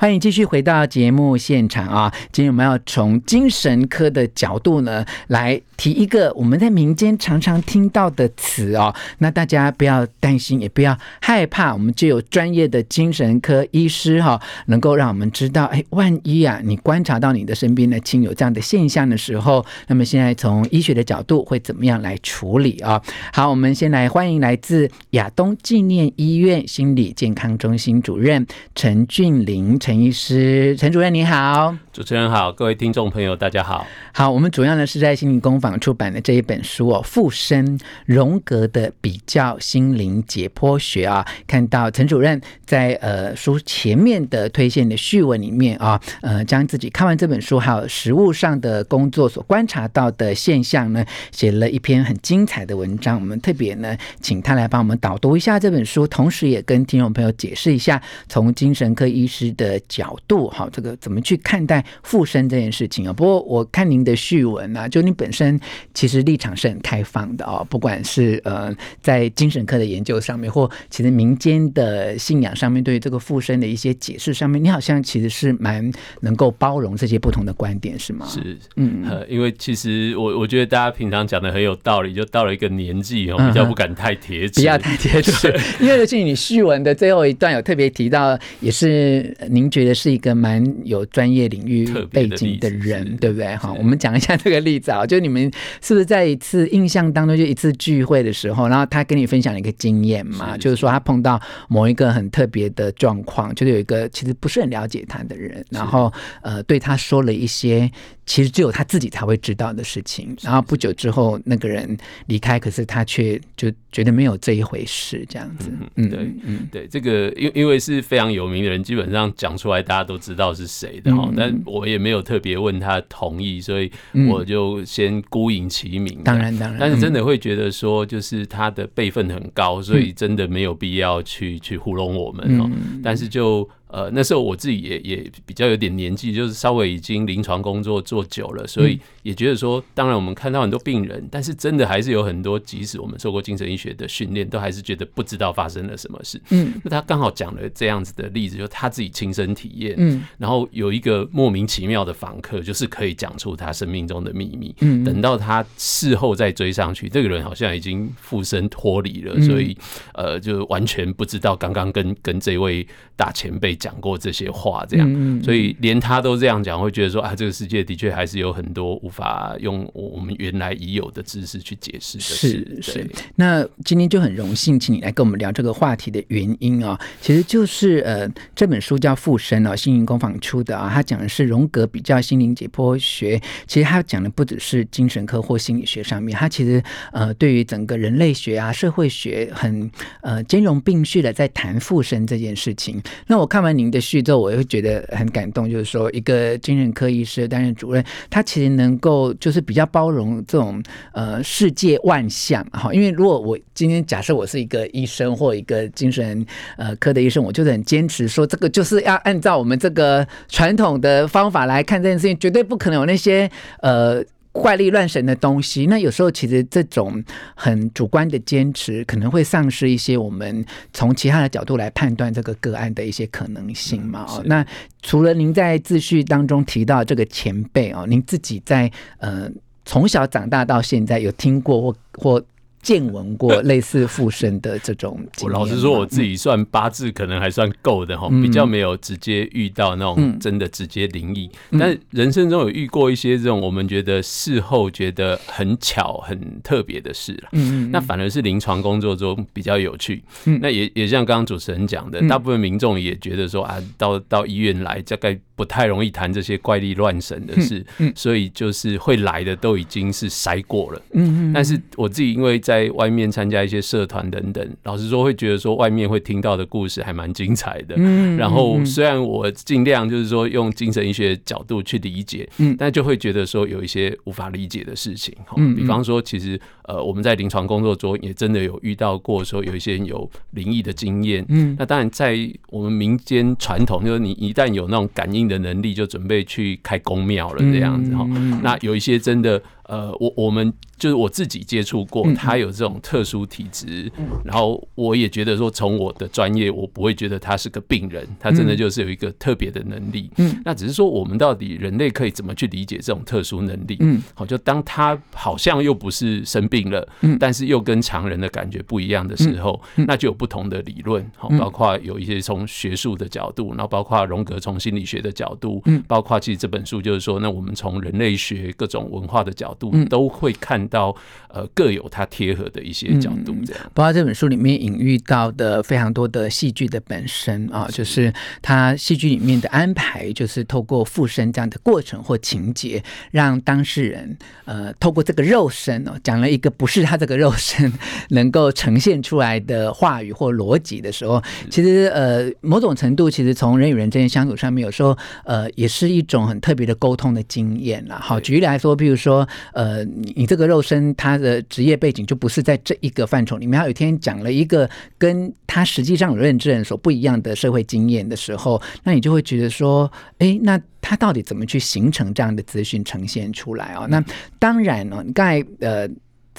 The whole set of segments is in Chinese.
欢迎继续回到节目现场啊！今天我们要从精神科的角度呢，来提一个我们在民间常常听到的词哦。那大家不要担心，也不要害怕，我们就有专业的精神科医师哈，能够让我们知道，哎，万一啊，你观察到你的身边的亲友这样的现象的时候，那么现在从医学的角度会怎么样来处理啊？好，我们先来欢迎来自亚东纪念医院心理健康中心主任陈俊霖。陈医师，陈主任你好，主持人好，各位听众朋友大家好。好，我们主要呢是在心灵工坊出版的这一本书哦，《附身荣格的比较心灵解剖学》啊，看到陈主任在呃书前面的推荐的序文里面啊，呃，将自己看完这本书还有实务上的工作所观察到的现象呢，写了一篇很精彩的文章。我们特别呢，请他来帮我们导读一下这本书，同时也跟听众朋友解释一下，从精神科医师的角度，哈，这个怎么去看待附身这件事情啊？不过我看您的序文啊，就你本身其实立场是很开放的哦，不管是呃在精神科的研究上面，或其实民间的信仰上面，对于这个附身的一些解释上面，你好像其实是蛮能够包容这些不同的观点，是吗？是，嗯，因为其实我我觉得大家平常讲的很有道理，就到了一个年纪哦，比较不敢太贴纸，不要太贴纸，因为尤其你序文的最后一段有特别提到，也是您。觉得是一个蛮有专业领域背景的人，的对不对？哈，我们讲一下这个例子啊，就你们是不是在一次印象当中，就一次聚会的时候，然后他跟你分享了一个经验嘛，就是说他碰到某一个很特别的状况，就是有一个其实不是很了解他的人，然后呃对他说了一些。其实只有他自己才会知道的事情。然后不久之后，那个人离开，可是他却就觉得没有这一回事，这样子。嗯，对，嗯，对，这个因因为是非常有名的人，基本上讲出来大家都知道是谁的哈。但我也没有特别问他同意，所以我就先孤影其名。当然，当然。但是真的会觉得说，就是他的辈分很高，所以真的没有必要去去糊弄我们哦。但是就。呃，那时候我自己也也比较有点年纪，就是稍微已经临床工作做久了，所以也觉得说，当然我们看到很多病人，但是真的还是有很多，即使我们受过精神医学的训练，都还是觉得不知道发生了什么事。嗯，那他刚好讲了这样子的例子，就他自己亲身体验。嗯，然后有一个莫名其妙的访客，就是可以讲出他生命中的秘密。嗯，等到他事后再追上去，这个人好像已经附身脱离了，所以呃，就完全不知道刚刚跟跟这位大前辈。讲过这些话，这样，所以连他都这样讲，会觉得说啊，这个世界的确还是有很多无法用我们原来已有的知识去解释的事。是是。那今天就很荣幸，请你来跟我们聊这个话题的原因啊，其实就是呃，这本书叫《附身》哦，心灵工坊出的啊，他讲的是荣格比较心灵解剖学。其实他讲的不只是精神科或心理学上面，他其实呃，对于整个人类学啊、社会学很呃兼容并蓄的在谈附身这件事情。那我看完。那您的序奏，我也会觉得很感动。就是说，一个精神科医师担任主任，他其实能够就是比较包容这种呃世界万象哈。因为如果我今天假设我是一个医生或一个精神呃科的医生，我就是很坚持说，这个就是要按照我们这个传统的方法来看这件事情，绝对不可能有那些呃。怪力乱神的东西，那有时候其实这种很主观的坚持，可能会丧失一些我们从其他的角度来判断这个个案的一些可能性嘛。哦，那除了您在自序当中提到这个前辈哦，您自己在呃从小长大到现在有听过或或。见闻过类似附身的这种，我老实说，我自己算八字可能还算够的哈，比较没有直接遇到那种真的直接灵异，但人生中有遇过一些这种我们觉得事后觉得很巧很特别的事了。嗯，那反而是临床工作中比较有趣。嗯那也也像刚刚主持人讲的，大部分民众也觉得说啊，到到医院来大概不太容易谈这些怪力乱神的事，所以就是会来的都已经是筛过了。嗯，但是我自己因为。在外面参加一些社团等等，老实说会觉得说外面会听到的故事还蛮精彩的。嗯，然后虽然我尽量就是说用精神医学角度去理解，嗯，但就会觉得说有一些无法理解的事情。嗯，比方说其实呃，我们在临床工作中也真的有遇到过，说有一些人有灵异的经验。嗯，那当然在我们民间传统，就是你一旦有那种感应的能力，就准备去开宫庙了这样子哈。那有一些真的。呃，我我们就是我自己接触过，他有这种特殊体质，嗯然后我也觉得说，从我的专业，我不会觉得他是个病人，他真的就是有一个特别的能力。嗯，那只是说，我们到底人类可以怎么去理解这种特殊能力？嗯，好，就当他好像又不是生病了，嗯，但是又跟常人的感觉不一样的时候，那就有不同的理论，好，包括有一些从学术的角度，然后包括荣格从心理学的角度，嗯，包括其实这本书就是说，那我们从人类学各种文化的角度。都会看到，呃，各有它贴合的一些角度，这样。包括这本书里面隐喻到的非常多的戏剧的本身啊，就是它戏剧里面的安排，就是透过附身这样的过程或情节，让当事人呃，透过这个肉身哦，讲了一个不是他这个肉身能够呈现出来的话语或逻辑的时候，其实呃，某种程度，其实从人与人之间相处上面，有时候呃，也是一种很特别的沟通的经验啦。好，举例来说，比如说呃。你你这个肉身，他的职业背景就不是在这一个范畴里面。他有一天讲了一个跟他实际上有认知人所不一样的社会经验的时候，那你就会觉得说，哎，那他到底怎么去形成这样的资讯呈现出来啊？那当然了，你刚才呃。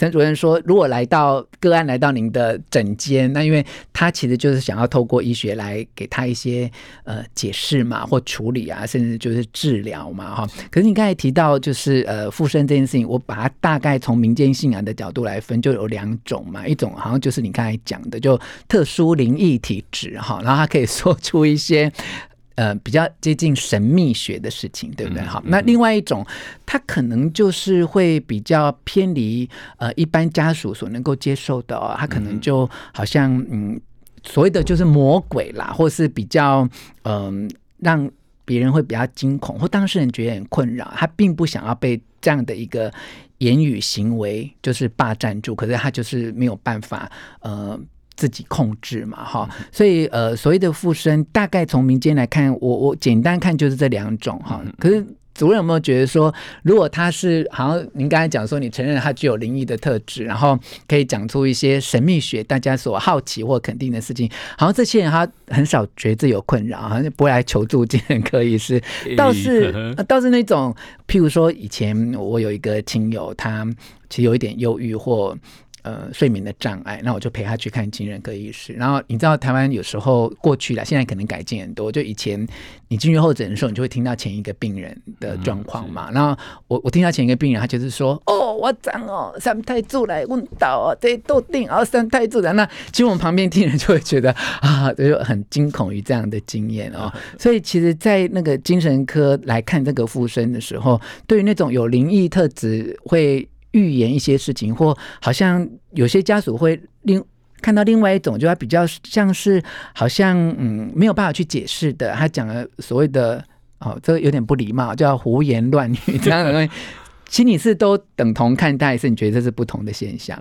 陈主任说：“如果来到个案来到您的诊间，那因为他其实就是想要透过医学来给他一些呃解释嘛，或处理啊，甚至就是治疗嘛，哈。可是你刚才提到就是呃附身这件事情，我把它大概从民间信仰的角度来分，就有两种嘛，一种好像就是你刚才讲的，就特殊灵异体质哈，然后他可以说出一些。”呃，比较接近神秘学的事情，对不对？好，那另外一种，他可能就是会比较偏离呃一般家属所能够接受的哦，他可能就好像嗯，所谓的就是魔鬼啦，或是比较嗯、呃，让别人会比较惊恐，或当事人觉得很困扰，他并不想要被这样的一个言语行为就是霸占住，可是他就是没有办法呃。自己控制嘛，哈，所以呃，所谓的附身，大概从民间来看，我我简单看就是这两种哈。可是主任有没有觉得说，如果他是好像您刚才讲说，你承认他具有灵异的特质，然后可以讲出一些神秘学大家所好奇或肯定的事情，好像这些人他很少觉得自己有困扰，好像不会来求助精神科医师，倒是倒是那种，譬如说以前我有一个亲友，他其实有一点忧郁或。呃，睡眠的障碍，那我就陪他去看精神科医师。然后你知道，台湾有时候过去了，现在可能改进很多。就以前你进去候诊的时候，你就会听到前一个病人的状况嘛。嗯、然后我我听到前一个病人，他就是说：“哦，我长哦，三太子来问到哦，这都定哦，三太子的。”那其实我们旁边听人就会觉得啊，就很惊恐于这样的经验哦。所以其实，在那个精神科来看这个附身的时候，对于那种有灵异特质会。预言一些事情，或好像有些家属会另看到另外一种，就他比较像是好像嗯没有办法去解释的，他讲了所谓的哦，这个有点不礼貌，叫胡言乱语这样的东西。其实你是都等同看待，还是你觉得这是不同的现象？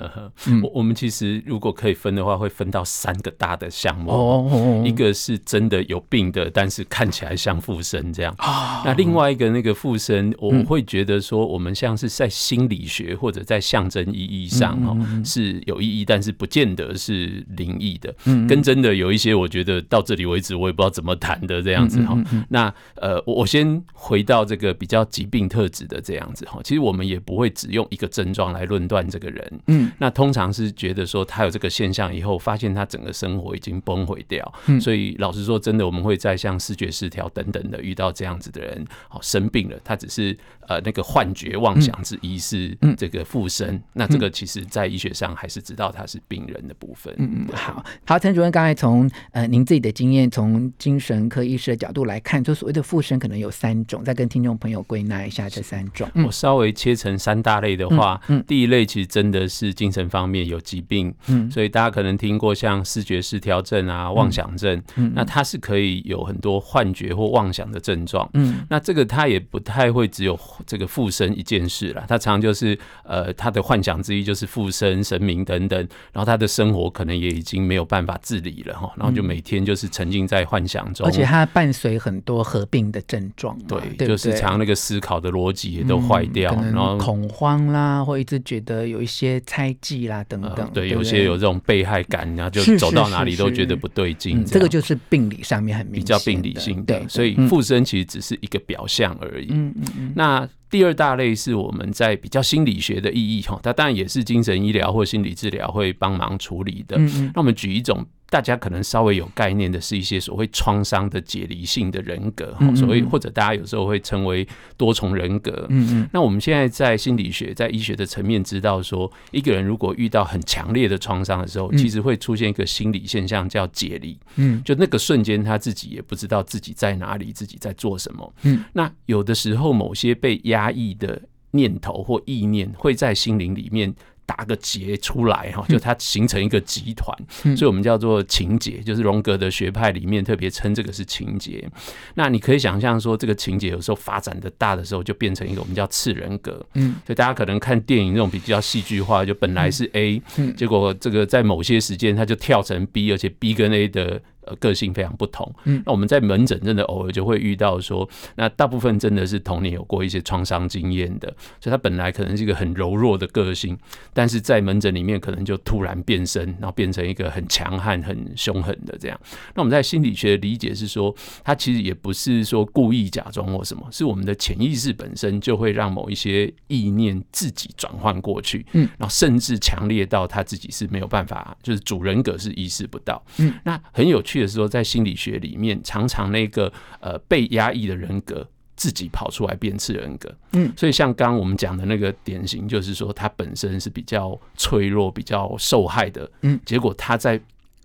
嗯，我我们其实如果可以分的话，会分到三个大的项目。哦，一个是真的有病的，但是看起来像附身这样。哦，那另外一个那个附身，我会觉得说，我们像是在心理学或者在象征意义上哦是有意义，但是不见得是灵异的。嗯，跟真的有一些，我觉得到这里为止，我也不知道怎么谈的这样子哈。那呃，我我先回到这个比较疾病特质的这样子哈，其实。我们也不会只用一个症状来论断这个人，嗯，那通常是觉得说他有这个现象以后，发现他整个生活已经崩毁掉，嗯，所以老实说，真的我们会在像视觉失调等等的遇到这样子的人，好生病了，他只是呃那个幻觉妄想之一是这个附身，嗯，那这个其实在医学上还是知道他是病人的部分。嗯嗯，好。好，陈主任刚才从呃您自己的经验，从精神科医师的角度来看，就所谓的附身可能有三种，再跟听众朋友归纳一下这三种。我稍微。切成三大类的话，嗯，嗯，第一类其实真的是精神方面有疾病，嗯，所以大家可能听过像视觉失调症啊、妄想症，那它是可以有很多幻觉或妄想的症状，嗯，那这个它也不太会只有这个附身一件事了，它常常就是呃，他的幻想之一就是附身神明等等，然后他的生活可能也已经没有办法自理了哈，然后就每天就是沉浸在幻想中，而且它伴随很多合并的症状，对，对，对，就是常那个思考的逻辑也都坏掉。能恐慌啦，或一直觉得有一些猜忌啦等等。对，有些有这种被害感，然后就走到哪里都觉得不对劲。这个就是病理上面很明显，比较病理性的。所以附身其实只是一个表象而已。嗯嗯嗯。那第二大类是我们在比较心理学的意义哈，它当然也是精神医疗或心理治疗会帮忙处理的。那我们举一种。大家可能稍微有概念的是一些所谓创伤的解离性的人格，所谓或者大家有时候会称为多重人格。嗯嗯。那我们现在在心理学、在医学的层面知道说，一个人如果遇到很强烈的创伤的时候，其实会出现一个心理现象叫解离。嗯。就那个瞬间，他自己也不知道自己在哪里，自己在做什么。嗯。那有的时候，某些被压抑的念头或意念会在心灵里面。打个结出来哈，就它形成一个集团，嗯、所以我们叫做情节，就是荣格的学派里面特别称这个是情节。那你可以想象说，这个情节有时候发展的大的时候，就变成一个我们叫次人格。嗯，所以大家可能看电影那种比较戏剧化，就本来是 A，结果这个在某些时间它就跳成 B，而且 B 跟 A 的。呃，个性非常不同。嗯，那我们在门诊真的偶尔就会遇到说，那大部分真的是童年有过一些创伤经验的，所以他本来可能是一个很柔弱的个性，但是在门诊里面可能就突然变身，然后变成一个很强悍、很凶狠的这样。那我们在心理学的理解是说，他其实也不是说故意假装或什么，是我们的潜意识本身就会让某一些意念自己转换过去，嗯，然后甚至强烈到他自己是没有办法，就是主人格是意识不到，嗯，那很有趣。去的时候，在心理学里面，常常那个呃被压抑的人格自己跑出来变次人格，嗯，所以像刚刚我们讲的那个典型，就是说他本身是比较脆弱、比较受害的，嗯，结果他在。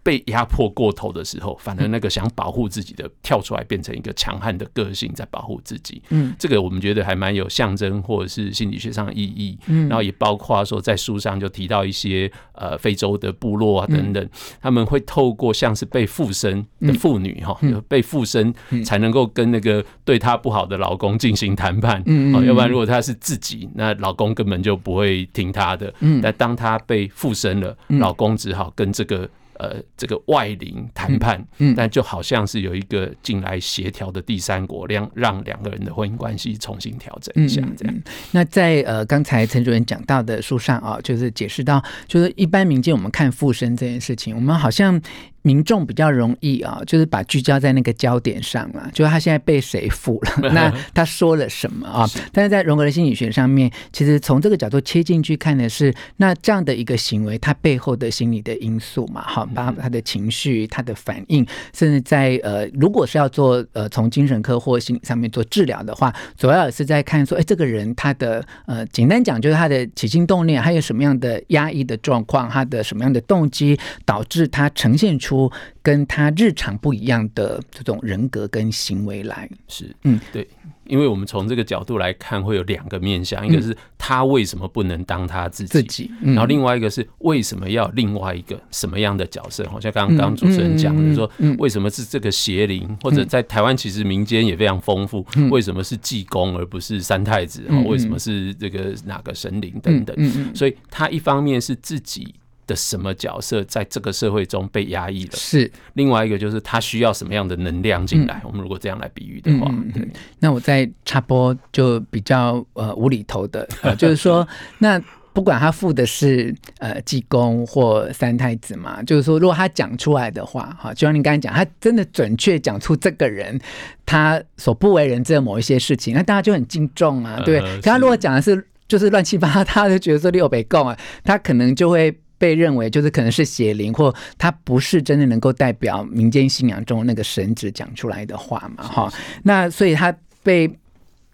被压迫过头的时候，反而那个想保护自己的跳出来，变成一个强悍的个性在保护自己。嗯，这个我们觉得还蛮有象征或者是心理学上的意义。嗯，然后也包括说在书上就提到一些呃非洲的部落啊等等，他们会透过像是被附身的妇女哈，被附身才能够跟那个对她不好的老公进行谈判。嗯，要不然如果她是自己，那老公根本就不会听她的。嗯，但当她被附身了，老公只好跟这个。呃，这个外邻谈判，嗯，但就好像是有一个进来协调的第三国，让让两个人的婚姻关系重新调整一下，这样。嗯嗯、那在呃刚才陈主任讲到的书上啊，就是解释到，就是一般民间我们看附身这件事情，我们好像。民众比较容易啊，就是把聚焦在那个焦点上了，就是他现在被谁负了，那他说了什么啊？但是在荣格的心理学上面，其实从这个角度切进去看的是，那这样的一个行为，它背后的心理的因素嘛，好，包括他的情绪、他的反应，甚至在呃，如果是要做呃从精神科或心理上面做治疗的话，主要也是在看说，哎，这个人他的呃，简单讲就是他的起心动念，还有什么样的压抑的状况，他的什么样的动机导致他呈现出。跟他日常不一样的这种人格跟行为来是，嗯，对，因为我们从这个角度来看，会有两个面向，一个是他为什么不能当他自己，自己，然后另外一个是为什么要另外一个什么样的角色？好像刚刚刚主持人讲的说，为什么是这个邪灵，或者在台湾其实民间也非常丰富，为什么是济公而不是三太子？为什么是这个哪个神灵等等？所以他一方面是自己。的什么角色在这个社会中被压抑了？是另外一个，就是他需要什么样的能量进来？嗯、我们如果这样来比喻的话，嗯、对。那我在插播就比较呃无厘头的，呃、就是说，那不管他负的是呃济公或三太子嘛，就是说，如果他讲出来的话，哈，就像你刚才讲，他真的准确讲出这个人他所不为人知的某一些事情，那大家就很敬重啊，对。呃、可他如果讲的是就是乱七八糟，他就觉得说六北共啊，他可能就会。被认为就是可能是邪灵，或他不是真的能够代表民间信仰中那个神职讲出来的话嘛？哈，那所以他被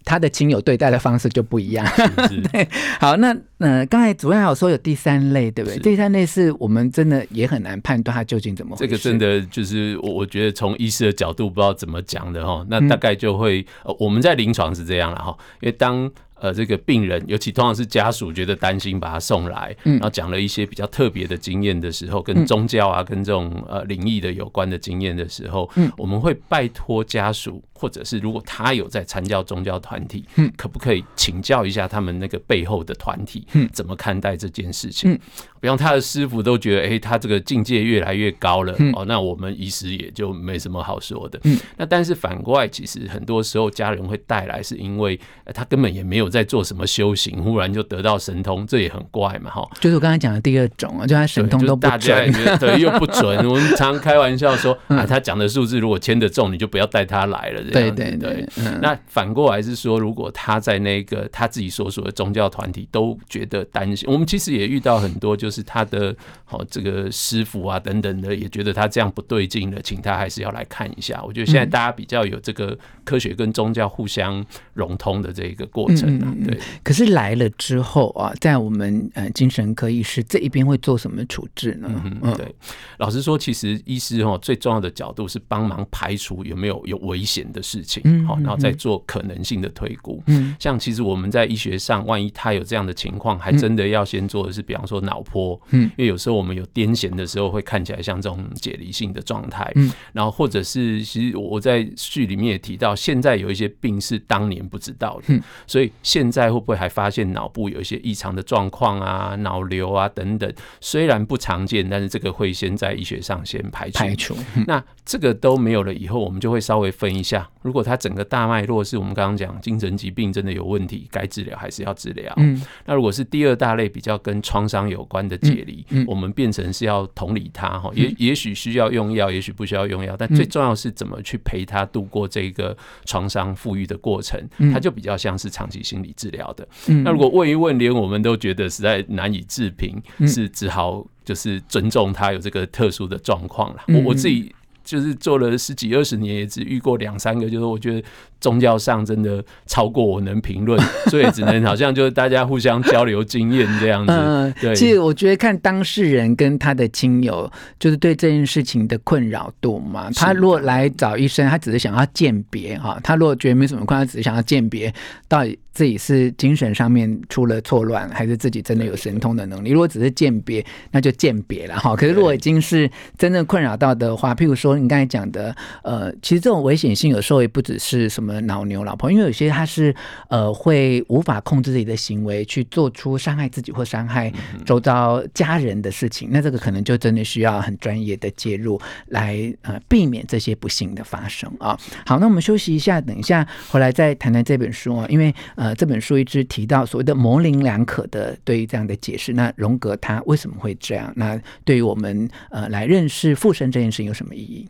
他的亲友对待的方式就不一样。是是 对，好，那呃，刚才主任还有说有第三类，对不对？第三类是我们真的也很难判断他究竟怎么回事。这个真的就是我我觉得从医师的角度不知道怎么讲的哈。那大概就会、嗯、我们在临床是这样了哈，因为当。呃，这个病人，尤其通常是家属觉得担心，把他送来，然后讲了一些比较特别的经验的时候，跟宗教啊，跟这种呃灵异的有关的经验的时候，我们会拜托家属。或者是如果他有在参教宗教团体，嗯，可不可以请教一下他们那个背后的团体，嗯，怎么看待这件事情？嗯，比方他的师傅都觉得，哎，他这个境界越来越高了，哦，那我们医师也就没什么好说的。嗯，那但是反过来，其实很多时候家人会带来，是因为他根本也没有在做什么修行，忽然就得到神通，这也很怪嘛，哈。就是我刚才讲的第二种啊，就他神通都不准，就是、对，又不准。我们常开玩笑说，啊，他讲的数字如果签得中，你就不要带他来了。这样对对对。嗯、那反过来是说，如果他在那个他自己所属的宗教团体都觉得担心，我们其实也遇到很多，就是他的好这个师傅啊等等的，也觉得他这样不对劲了，请他还是要来看一下。我觉得现在大家比较有这个科学跟宗教互相融通的这一个过程啊。对。可是来了之后啊，在我们呃精神科医师这一边会做什么处置呢？嗯，对。老实说，其实医师哈最重要的角度是帮忙排除有没有有危险的事情，好，然后再做可能性的推估。嗯，像其实我们在医学上，万一他有这样的情况，还真的要先做的是，比方说脑波。嗯，因为有时候我们有癫痫的时候，会看起来像这种解离性的状态。嗯，然后或者是，其实我在序里面也提到，现在有一些病是当年不知道的。嗯，所以现在会不会还发现脑部有一些异常的状况啊、脑瘤啊等等？虽然不常见，但是这个会先在医学上先排除。排除。那这个都没有了以后，我们就会稍微分一下，如果他整个大脉络是我们刚刚讲精神疾病真的有问题，该治疗还是要治疗。嗯，那如果是第二大类比较跟创伤有关的解离，嗯，我们变成是要同理他哈，也也许需要用药，也许不需要用药，但最重要是怎么去陪他度过这个创伤富裕的过程，他就比较像是长期心理治疗的。那如果问一问，连我们都觉得实在难以置评，是只好就是尊重他有这个特殊的状况了。我我自己。就是做了十几二十年，也只遇过两三个。就是我觉得宗教上真的超过我能评论，所以只能好像就是大家互相交流经验这样子。嗯，对。其实我觉得看当事人跟他的亲友，就是对这件事情的困扰度嘛。他如果来找医生，他只是想要鉴别哈。他如果觉得没什么困扰，他只是想要鉴别到底自己是精神上面出了错乱，还是自己真的有神通的能力。如果只是鉴别，那就鉴别了哈。可是如果已经是真正困扰到的话，譬如说。你刚才讲的，呃，其实这种危险性有时候也不只是什么老牛老婆，因为有些他是呃会无法控制自己的行为，去做出伤害自己或伤害周遭家人的事情，那这个可能就真的需要很专业的介入来呃避免这些不幸的发生啊。好，那我们休息一下，等一下回来再谈谈这本书啊，因为呃这本书一直提到所谓的模棱两可的对于这样的解释，那荣格他为什么会这样？那对于我们呃来认识附身这件事情有什么意义？